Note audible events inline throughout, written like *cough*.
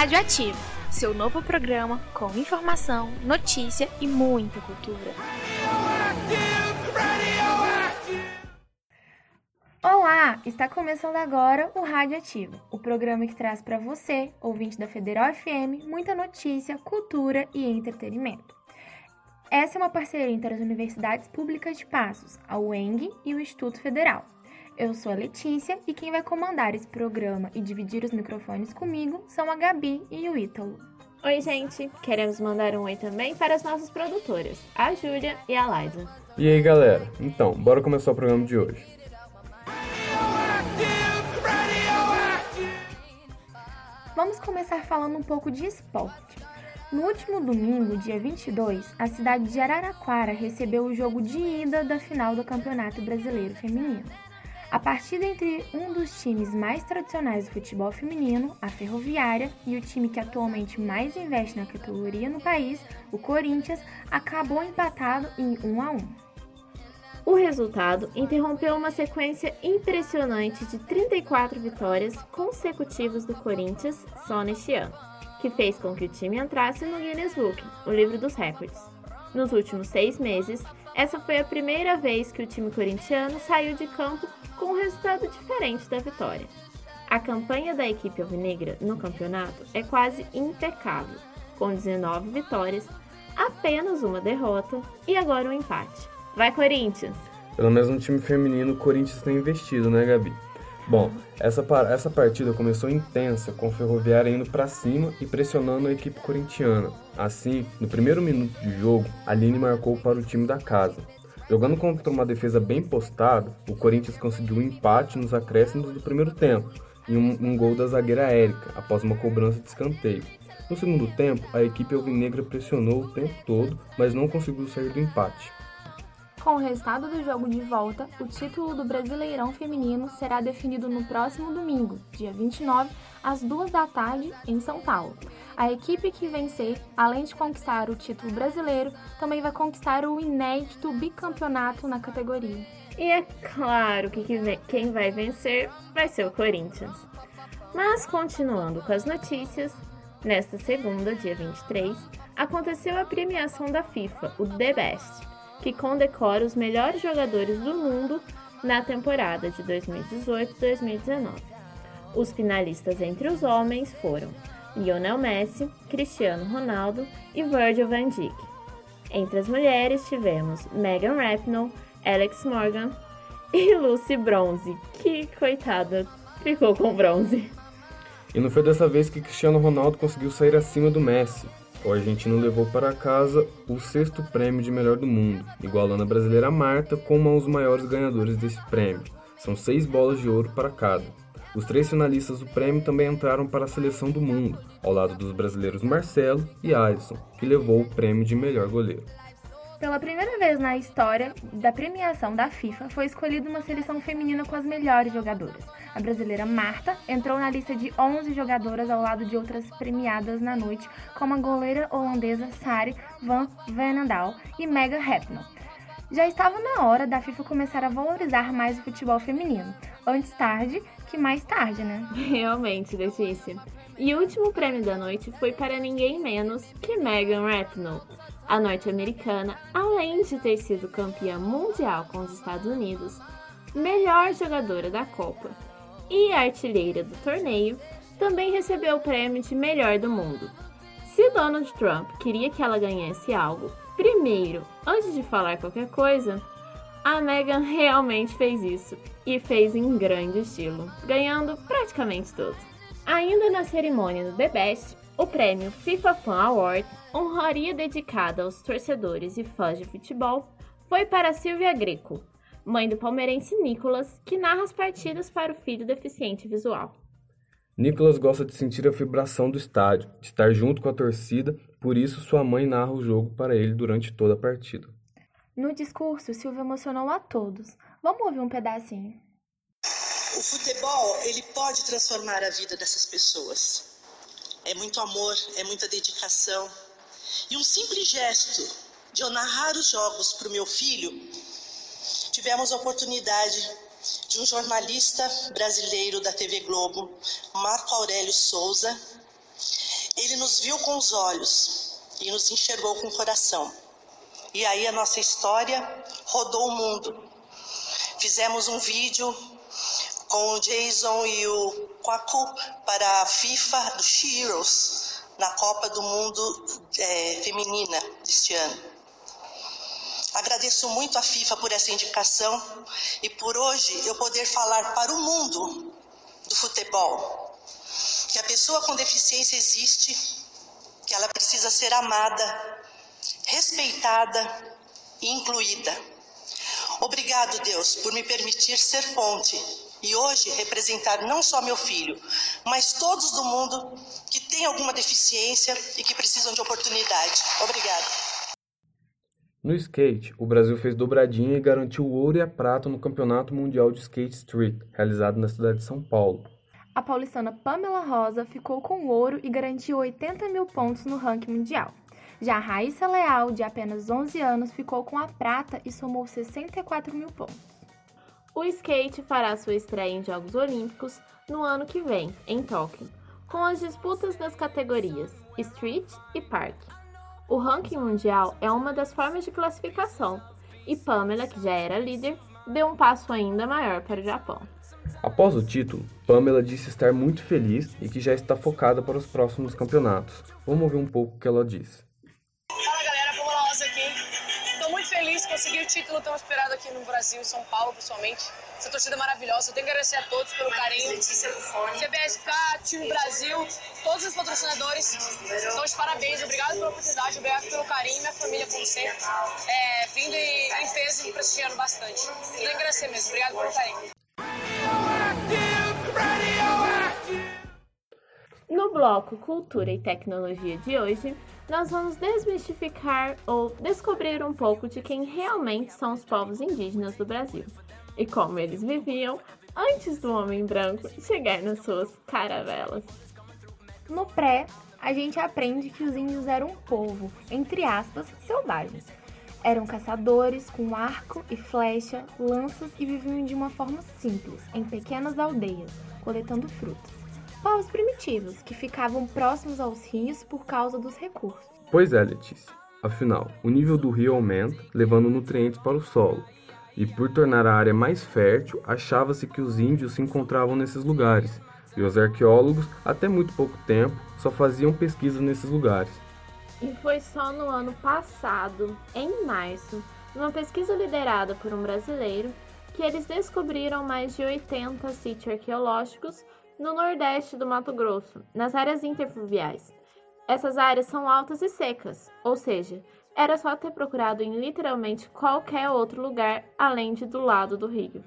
Rádio Ativo, seu novo programa com informação, notícia e muita cultura. Olá, está começando agora o Rádio Ativo, o programa que traz para você, ouvinte da Federal FM, muita notícia, cultura e entretenimento. Essa é uma parceria entre as universidades públicas de Passos, a UENG e o Instituto Federal. Eu sou a Letícia e quem vai comandar esse programa e dividir os microfones comigo são a Gabi e o Ítalo. Oi, gente! Queremos mandar um oi também para as nossas produtoras, a Júlia e a Liza. E aí, galera? Então, bora começar o programa de hoje. Vamos começar falando um pouco de esporte. No último domingo, dia 22, a cidade de Araraquara recebeu o jogo de ida da final do Campeonato Brasileiro Feminino. A partida entre um dos times mais tradicionais do futebol feminino, a Ferroviária, e o time que atualmente mais investe na categoria no país, o Corinthians, acabou empatado em 1 a 1. O resultado interrompeu uma sequência impressionante de 34 vitórias consecutivas do Corinthians só neste ano que fez com que o time entrasse no Guinness Book, o livro dos recordes. Nos últimos seis meses, essa foi a primeira vez que o time corintiano saiu de campo com um resultado diferente da vitória. A campanha da equipe alvinegra no campeonato é quase impecável, com 19 vitórias, apenas uma derrota e agora um empate. Vai Corinthians! Pelo menos no time feminino, o Corinthians tem investido, né, Gabi? Bom, essa, essa partida começou intensa, com o Ferroviária indo para cima e pressionando a equipe corintiana. Assim, no primeiro minuto de jogo, Aline marcou para o time da casa. Jogando contra uma defesa bem postada, o Corinthians conseguiu um empate nos acréscimos do primeiro tempo e um, um gol da zagueira Érica, após uma cobrança de escanteio. No segundo tempo, a equipe alvinegra pressionou o tempo todo, mas não conseguiu sair do empate. Com o resultado do jogo de volta, o título do Brasileirão Feminino será definido no próximo domingo, dia 29, às 2 da tarde, em São Paulo. A equipe que vencer, além de conquistar o título brasileiro, também vai conquistar o inédito bicampeonato na categoria. E é claro que quem vai vencer vai ser o Corinthians. Mas continuando com as notícias, nesta segunda, dia 23, aconteceu a premiação da FIFA, o The Best que condecora os melhores jogadores do mundo na temporada de 2018-2019. Os finalistas entre os homens foram Lionel Messi, Cristiano Ronaldo e Virgil van Dijk. Entre as mulheres tivemos Megan Rapinoe, Alex Morgan e *laughs* Lucy Bronze, que coitada, ficou com bronze. E não foi dessa vez que Cristiano Ronaldo conseguiu sair acima do Messi o argentino levou para casa o sexto prêmio de melhor do mundo, igualando a brasileira Marta como um dos maiores ganhadores desse prêmio. São seis bolas de ouro para cada. Os três finalistas do prêmio também entraram para a seleção do mundo, ao lado dos brasileiros Marcelo e Alisson, que levou o prêmio de melhor goleiro. Pela primeira vez na história da premiação da FIFA, foi escolhida uma seleção feminina com as melhores jogadoras. A brasileira Marta entrou na lista de 11 jogadoras ao lado de outras premiadas na noite, como a goleira holandesa Sari van Venendal e Mega Rapinoe. Já estava na hora da FIFA começar a valorizar mais o futebol feminino. Antes tarde que mais tarde, né? *laughs* Realmente, Letícia. E o último prêmio da noite foi para ninguém menos que Megan Rapinoe a norte-americana, além de ter sido campeã mundial com os Estados Unidos, melhor jogadora da Copa e artilheira do torneio, também recebeu o prêmio de melhor do mundo. Se Donald Trump queria que ela ganhasse algo, primeiro, antes de falar qualquer coisa, a Megan realmente fez isso e fez em grande estilo, ganhando praticamente tudo. Ainda na cerimônia do The Best, o prêmio FIFA Fan Award, honraria dedicada aos torcedores e fãs de futebol, foi para Silvia Greco, mãe do palmeirense Nicolas, que narra as partidas para o filho deficiente visual. Nicolas gosta de sentir a vibração do estádio, de estar junto com a torcida, por isso sua mãe narra o jogo para ele durante toda a partida. No discurso, Silvia emocionou a todos. Vamos ouvir um pedacinho. O futebol, ele pode transformar a vida dessas pessoas é muito amor, é muita dedicação. E um simples gesto de eu narrar os jogos para o meu filho, tivemos a oportunidade de um jornalista brasileiro da TV Globo, Marco Aurélio Souza, ele nos viu com os olhos e nos enxergou com o coração. E aí a nossa história rodou o mundo. Fizemos um vídeo com o Jason e o Kwaku para a FIFA do Heroes na Copa do Mundo é, Feminina deste ano. Agradeço muito à FIFA por essa indicação e por hoje eu poder falar para o mundo do futebol que a pessoa com deficiência existe, que ela precisa ser amada, respeitada e incluída. Obrigado, Deus, por me permitir ser ponte e hoje representar não só meu filho, mas todos do mundo que têm alguma deficiência e que precisam de oportunidade. Obrigada. No skate, o Brasil fez dobradinha e garantiu o ouro e a prata no Campeonato Mundial de Skate Street, realizado na cidade de São Paulo. A paulistana Pamela Rosa ficou com o ouro e garantiu 80 mil pontos no ranking mundial. Já Raíssa Leal, de apenas 11 anos, ficou com a prata e somou 64 mil pontos. O skate fará sua estreia em Jogos Olímpicos no ano que vem, em Tóquio, com as disputas das categorias Street e Park. O ranking mundial é uma das formas de classificação, e Pamela, que já era líder, deu um passo ainda maior para o Japão. Após o título, Pamela disse estar muito feliz e que já está focada para os próximos campeonatos. Vamos ouvir um pouco o que ela disse. Título tão esperado aqui no Brasil, São Paulo, principalmente. Essa torcida é maravilhosa. Eu tenho que agradecer a todos pelo carinho. CBSK, Time Brasil, todos os patrocinadores. Então, de parabéns. Obrigado pela oportunidade, obrigado pelo carinho. Minha família, como sempre, é, vindo em, em peso e prestigiando bastante. Eu tenho que agradecer mesmo. Obrigado pelo carinho. No bloco Cultura e Tecnologia de hoje, nós vamos desmistificar ou descobrir um pouco de quem realmente são os povos indígenas do Brasil e como eles viviam antes do homem branco chegar nas suas caravelas. No pré, a gente aprende que os índios eram um povo, entre aspas, selvagem. Eram caçadores com arco e flecha, lanças e viviam de uma forma simples, em pequenas aldeias, coletando frutas povos primitivos que ficavam próximos aos rios por causa dos recursos. Pois é, Letícia. Afinal, o nível do rio aumenta, levando nutrientes para o solo. E por tornar a área mais fértil, achava-se que os índios se encontravam nesses lugares, e os arqueólogos, até muito pouco tempo, só faziam pesquisas nesses lugares. E foi só no ano passado, em março, numa pesquisa liderada por um brasileiro, que eles descobriram mais de 80 sítios arqueológicos no nordeste do Mato Grosso, nas áreas interfluviais. Essas áreas são altas e secas, ou seja, era só ter procurado em literalmente qualquer outro lugar além de do lado do rio.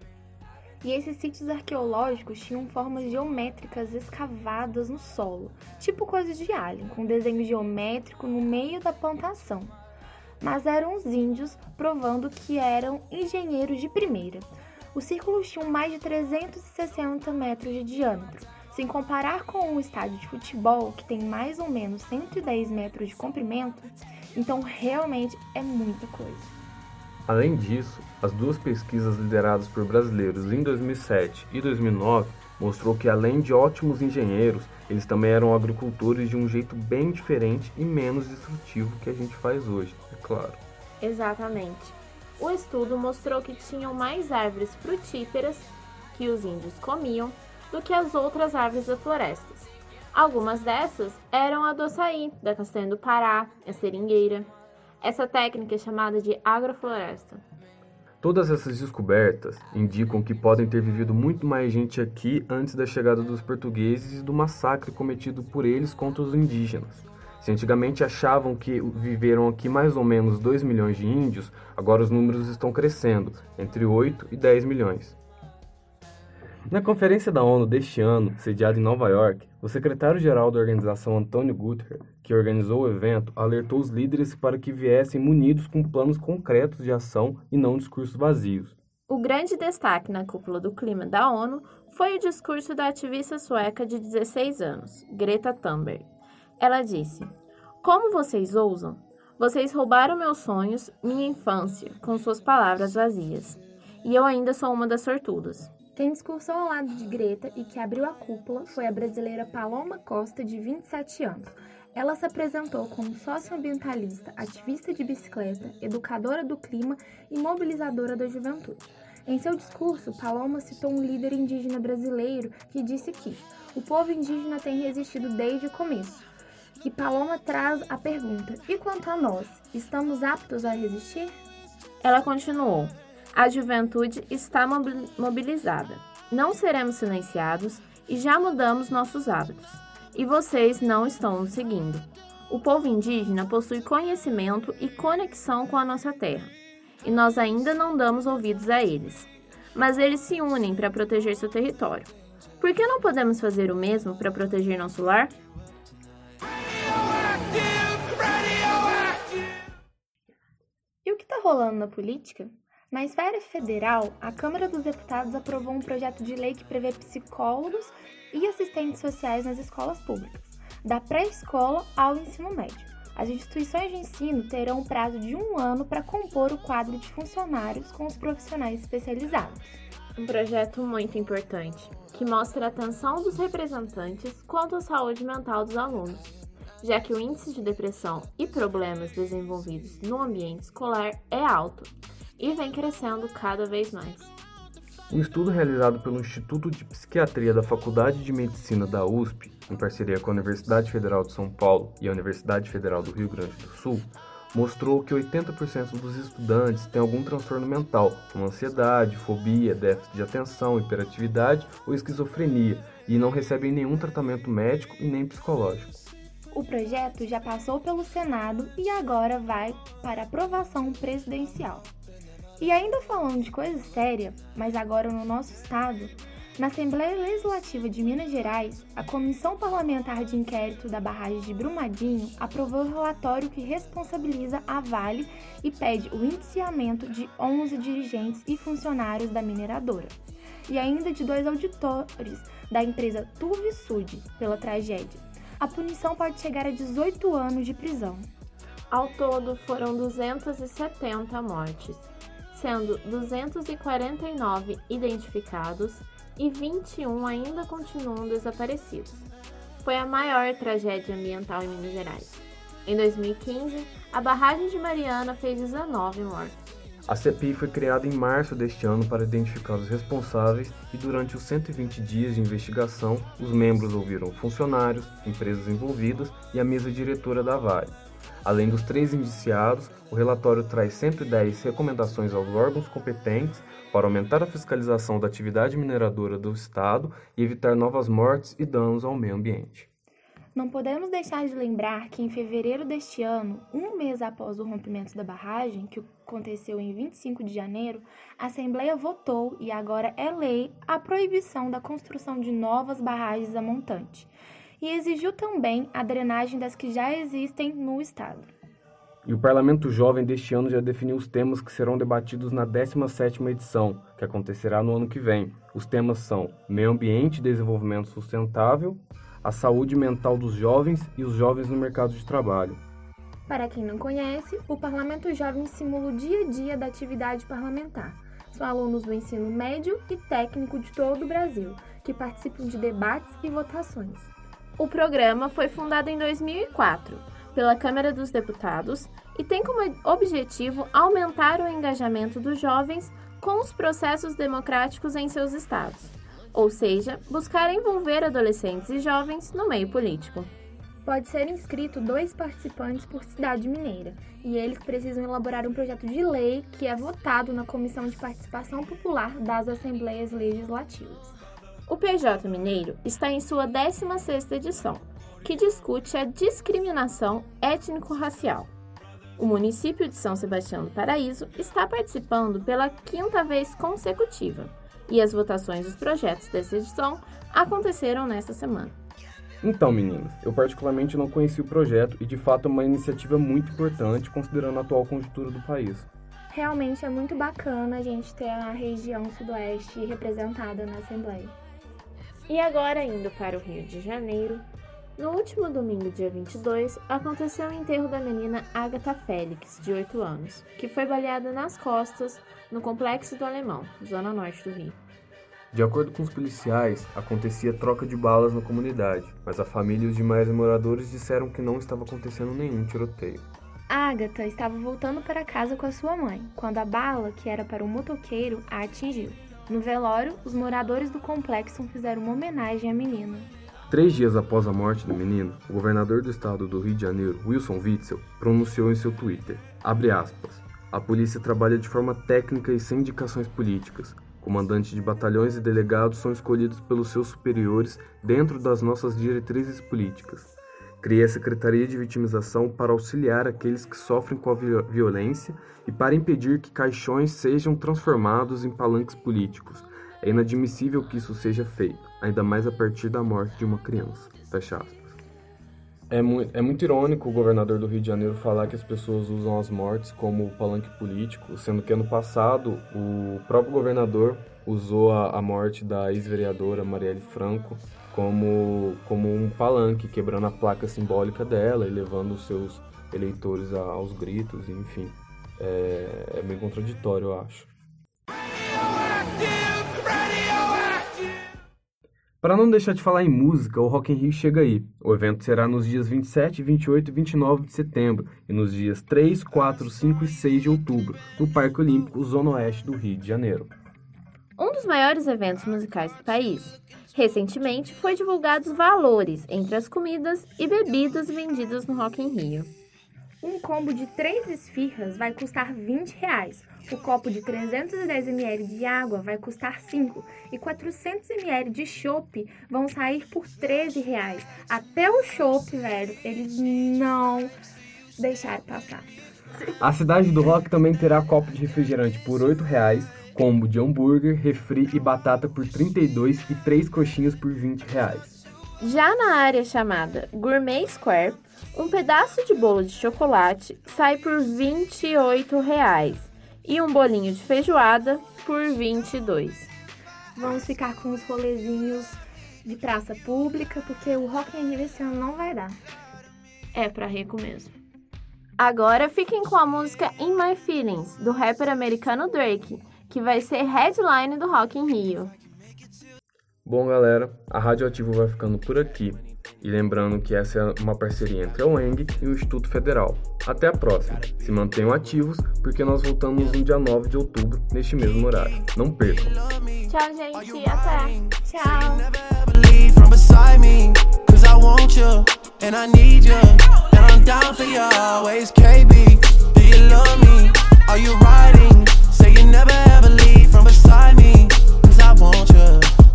E esses sítios arqueológicos tinham formas geométricas escavadas no solo, tipo coisas de alien, com desenho geométrico no meio da plantação. Mas eram os índios provando que eram engenheiros de primeira, os círculos tinham mais de 360 metros de diâmetro. Sem comparar com um estádio de futebol, que tem mais ou menos 110 metros de comprimento, então realmente é muita coisa. Além disso, as duas pesquisas lideradas por brasileiros em 2007 e 2009 mostrou que além de ótimos engenheiros, eles também eram agricultores de um jeito bem diferente e menos destrutivo que a gente faz hoje, é claro. Exatamente. O estudo mostrou que tinham mais árvores frutíferas que os índios comiam do que as outras árvores da floresta. Algumas dessas eram a do açaí, da castanha do Pará, a seringueira. Essa técnica é chamada de agrofloresta. Todas essas descobertas indicam que podem ter vivido muito mais gente aqui antes da chegada dos portugueses e do massacre cometido por eles contra os indígenas. Se antigamente achavam que viveram aqui mais ou menos 2 milhões de índios, agora os números estão crescendo, entre 8 e 10 milhões. Na conferência da ONU deste ano, sediada em Nova York, o secretário-geral da organização Antônio Guterres, que organizou o evento, alertou os líderes para que viessem munidos com planos concretos de ação e não discursos vazios. O grande destaque na cúpula do clima da ONU foi o discurso da ativista sueca de 16 anos, Greta Thunberg. Ela disse: Como vocês ousam? Vocês roubaram meus sonhos, minha infância, com suas palavras vazias. E eu ainda sou uma das sortudas. Quem discursou ao lado de Greta e que abriu a cúpula foi a brasileira Paloma Costa, de 27 anos. Ela se apresentou como socioambientalista, ativista de bicicleta, educadora do clima e mobilizadora da juventude. Em seu discurso, Paloma citou um líder indígena brasileiro que disse que o povo indígena tem resistido desde o começo. E Paloma traz a pergunta: e quanto a nós, estamos aptos a resistir? Ela continuou: a juventude está mobilizada. Não seremos silenciados e já mudamos nossos hábitos. E vocês não estão nos seguindo. O povo indígena possui conhecimento e conexão com a nossa terra, e nós ainda não damos ouvidos a eles. Mas eles se unem para proteger seu território. Por que não podemos fazer o mesmo para proteger nosso lar? Está rolando na política? Na esfera federal, a Câmara dos Deputados aprovou um projeto de lei que prevê psicólogos e assistentes sociais nas escolas públicas, da pré-escola ao ensino médio. As instituições de ensino terão um prazo de um ano para compor o quadro de funcionários com os profissionais especializados. Um projeto muito importante, que mostra a atenção dos representantes quanto à saúde mental dos alunos, já que o índice de depressão e problemas desenvolvidos no ambiente escolar é alto e vem crescendo cada vez mais. Um estudo realizado pelo Instituto de Psiquiatria da Faculdade de Medicina da USP, em parceria com a Universidade Federal de São Paulo e a Universidade Federal do Rio Grande do Sul, mostrou que 80% dos estudantes têm algum transtorno mental, como ansiedade, fobia, déficit de atenção, hiperatividade ou esquizofrenia, e não recebem nenhum tratamento médico e nem psicológico. O projeto já passou pelo Senado e agora vai para aprovação presidencial. E ainda falando de coisa séria, mas agora no nosso estado, na Assembleia Legislativa de Minas Gerais, a Comissão Parlamentar de Inquérito da Barragem de Brumadinho aprovou o relatório que responsabiliza a Vale e pede o indiciamento de 11 dirigentes e funcionários da mineradora, e ainda de dois auditores da empresa Turvisud pela tragédia. A punição pode chegar a 18 anos de prisão. Ao todo, foram 270 mortes sendo 249 identificados e 21 ainda continuam desaparecidos. Foi a maior tragédia ambiental em Minas Gerais. Em 2015, a barragem de Mariana fez 19 mortos. A CPI foi criada em março deste ano para identificar os responsáveis e durante os 120 dias de investigação, os membros ouviram funcionários, empresas envolvidas e a mesa diretora da Vale. Além dos três indiciados, o relatório traz 110 recomendações aos órgãos competentes para aumentar a fiscalização da atividade mineradora do Estado e evitar novas mortes e danos ao meio ambiente. Não podemos deixar de lembrar que em fevereiro deste ano, um mês após o rompimento da barragem, que aconteceu em 25 de janeiro, a Assembleia votou e agora é lei a proibição da construção de novas barragens a montante e exigiu também a drenagem das que já existem no Estado. E o Parlamento Jovem deste ano já definiu os temas que serão debatidos na 17ª edição, que acontecerá no ano que vem. Os temas são Meio Ambiente e Desenvolvimento Sustentável, a saúde mental dos jovens e os jovens no mercado de trabalho. Para quem não conhece, o Parlamento Jovem simula o dia a dia da atividade parlamentar. São alunos do ensino médio e técnico de todo o Brasil, que participam de debates e votações. O programa foi fundado em 2004 pela Câmara dos Deputados e tem como objetivo aumentar o engajamento dos jovens com os processos democráticos em seus estados, ou seja, buscar envolver adolescentes e jovens no meio político. Pode ser inscrito dois participantes por cidade mineira, e eles precisam elaborar um projeto de lei que é votado na Comissão de Participação Popular das Assembleias Legislativas. O PJ Mineiro está em sua 16ª edição, que discute a discriminação étnico-racial. O município de São Sebastião do Paraíso está participando pela quinta vez consecutiva, e as votações dos projetos dessa edição aconteceram nesta semana. Então, meninas, eu particularmente não conheci o projeto e de fato é uma iniciativa muito importante considerando a atual conjuntura do país. Realmente é muito bacana a gente ter a região sudoeste representada na Assembleia. E agora, indo para o Rio de Janeiro, no último domingo, dia 22, aconteceu o enterro da menina Agatha Félix, de 8 anos, que foi baleada nas costas no Complexo do Alemão, zona norte do Rio. De acordo com os policiais, acontecia troca de balas na comunidade, mas a família e os demais moradores disseram que não estava acontecendo nenhum tiroteio. Agatha estava voltando para casa com a sua mãe, quando a bala, que era para um motoqueiro, a atingiu. No velório, os moradores do complexo fizeram uma homenagem à menina. Três dias após a morte do menino, o governador do estado do Rio de Janeiro, Wilson Witzel, pronunciou em seu Twitter, aspas, a polícia trabalha de forma técnica e sem indicações políticas. Comandantes de batalhões e delegados são escolhidos pelos seus superiores dentro das nossas diretrizes políticas. Criei a Secretaria de Vitimização para auxiliar aqueles que sofrem com a violência e para impedir que caixões sejam transformados em palanques políticos. É inadmissível que isso seja feito, ainda mais a partir da morte de uma criança. Fecha aspas. É muito, é muito irônico o governador do Rio de Janeiro falar que as pessoas usam as mortes como palanque político, sendo que ano passado o próprio governador usou a, a morte da ex-vereadora Marielle Franco como, como um palanque, quebrando a placa simbólica dela e levando os seus eleitores a, aos gritos, enfim. É, é bem contraditório, eu acho. Para não deixar de falar em música, o Rock in Rio chega aí. O evento será nos dias 27, 28 e 29 de setembro e nos dias 3, 4, 5 e 6 de outubro, no Parque Olímpico Zona Oeste do Rio de Janeiro. Um dos maiores eventos musicais do país. Recentemente, foi divulgados valores entre as comidas e bebidas vendidas no Rock in Rio. Um combo de 3 esfirras vai custar 20 reais. O copo de 310 ml de água vai custar 5 e 400 ml de chopp vão sair por 13 reais. Até o chopp, velho, eles não deixaram passar. A cidade do rock também terá copo de refrigerante por 8 reais, combo de hambúrguer, refri e batata por 32 e 3 coxinhas por 20 reais. Já na área chamada Gourmet Square, um pedaço de bolo de chocolate sai por 28 reais, e um bolinho de feijoada por R$ 22. Vamos ficar com os rolezinhos de praça pública, porque o Rock in Rio esse ano não vai dar. É pra rico mesmo. Agora fiquem com a música In My Feelings, do rapper americano Drake, que vai ser headline do Rock in Rio. Bom, galera, a Radioativo vai ficando por aqui. E lembrando que essa é uma parceria entre a UENG e o Instituto Federal. Até a próxima. Se mantenham ativos, porque nós voltamos no dia 9 de outubro, neste mesmo horário. Não percam. Tchau, gente. Até. Tchau.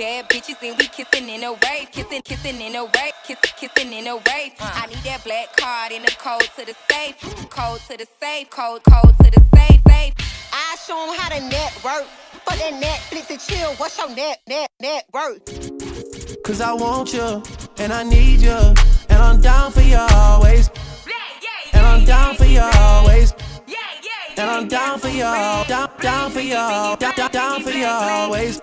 bad bitches and we kissing in a wave, kissing, kissing in a wave, kissing, kissing in a wave. Uh. I need that black card in the code to the safe, code to the safe, code, code to the safe, safe. I show them how to network. For that Netflix and chill, what's your net, net, net worth? Cause I want you, and I need you, and I'm down for you always. And I'm down for you always. And I'm down for you, down, down for you, down, down, down for you always.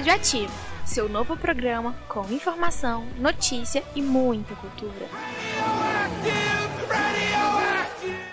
Rádio Ativo, seu novo programa com informação, notícia e muita cultura.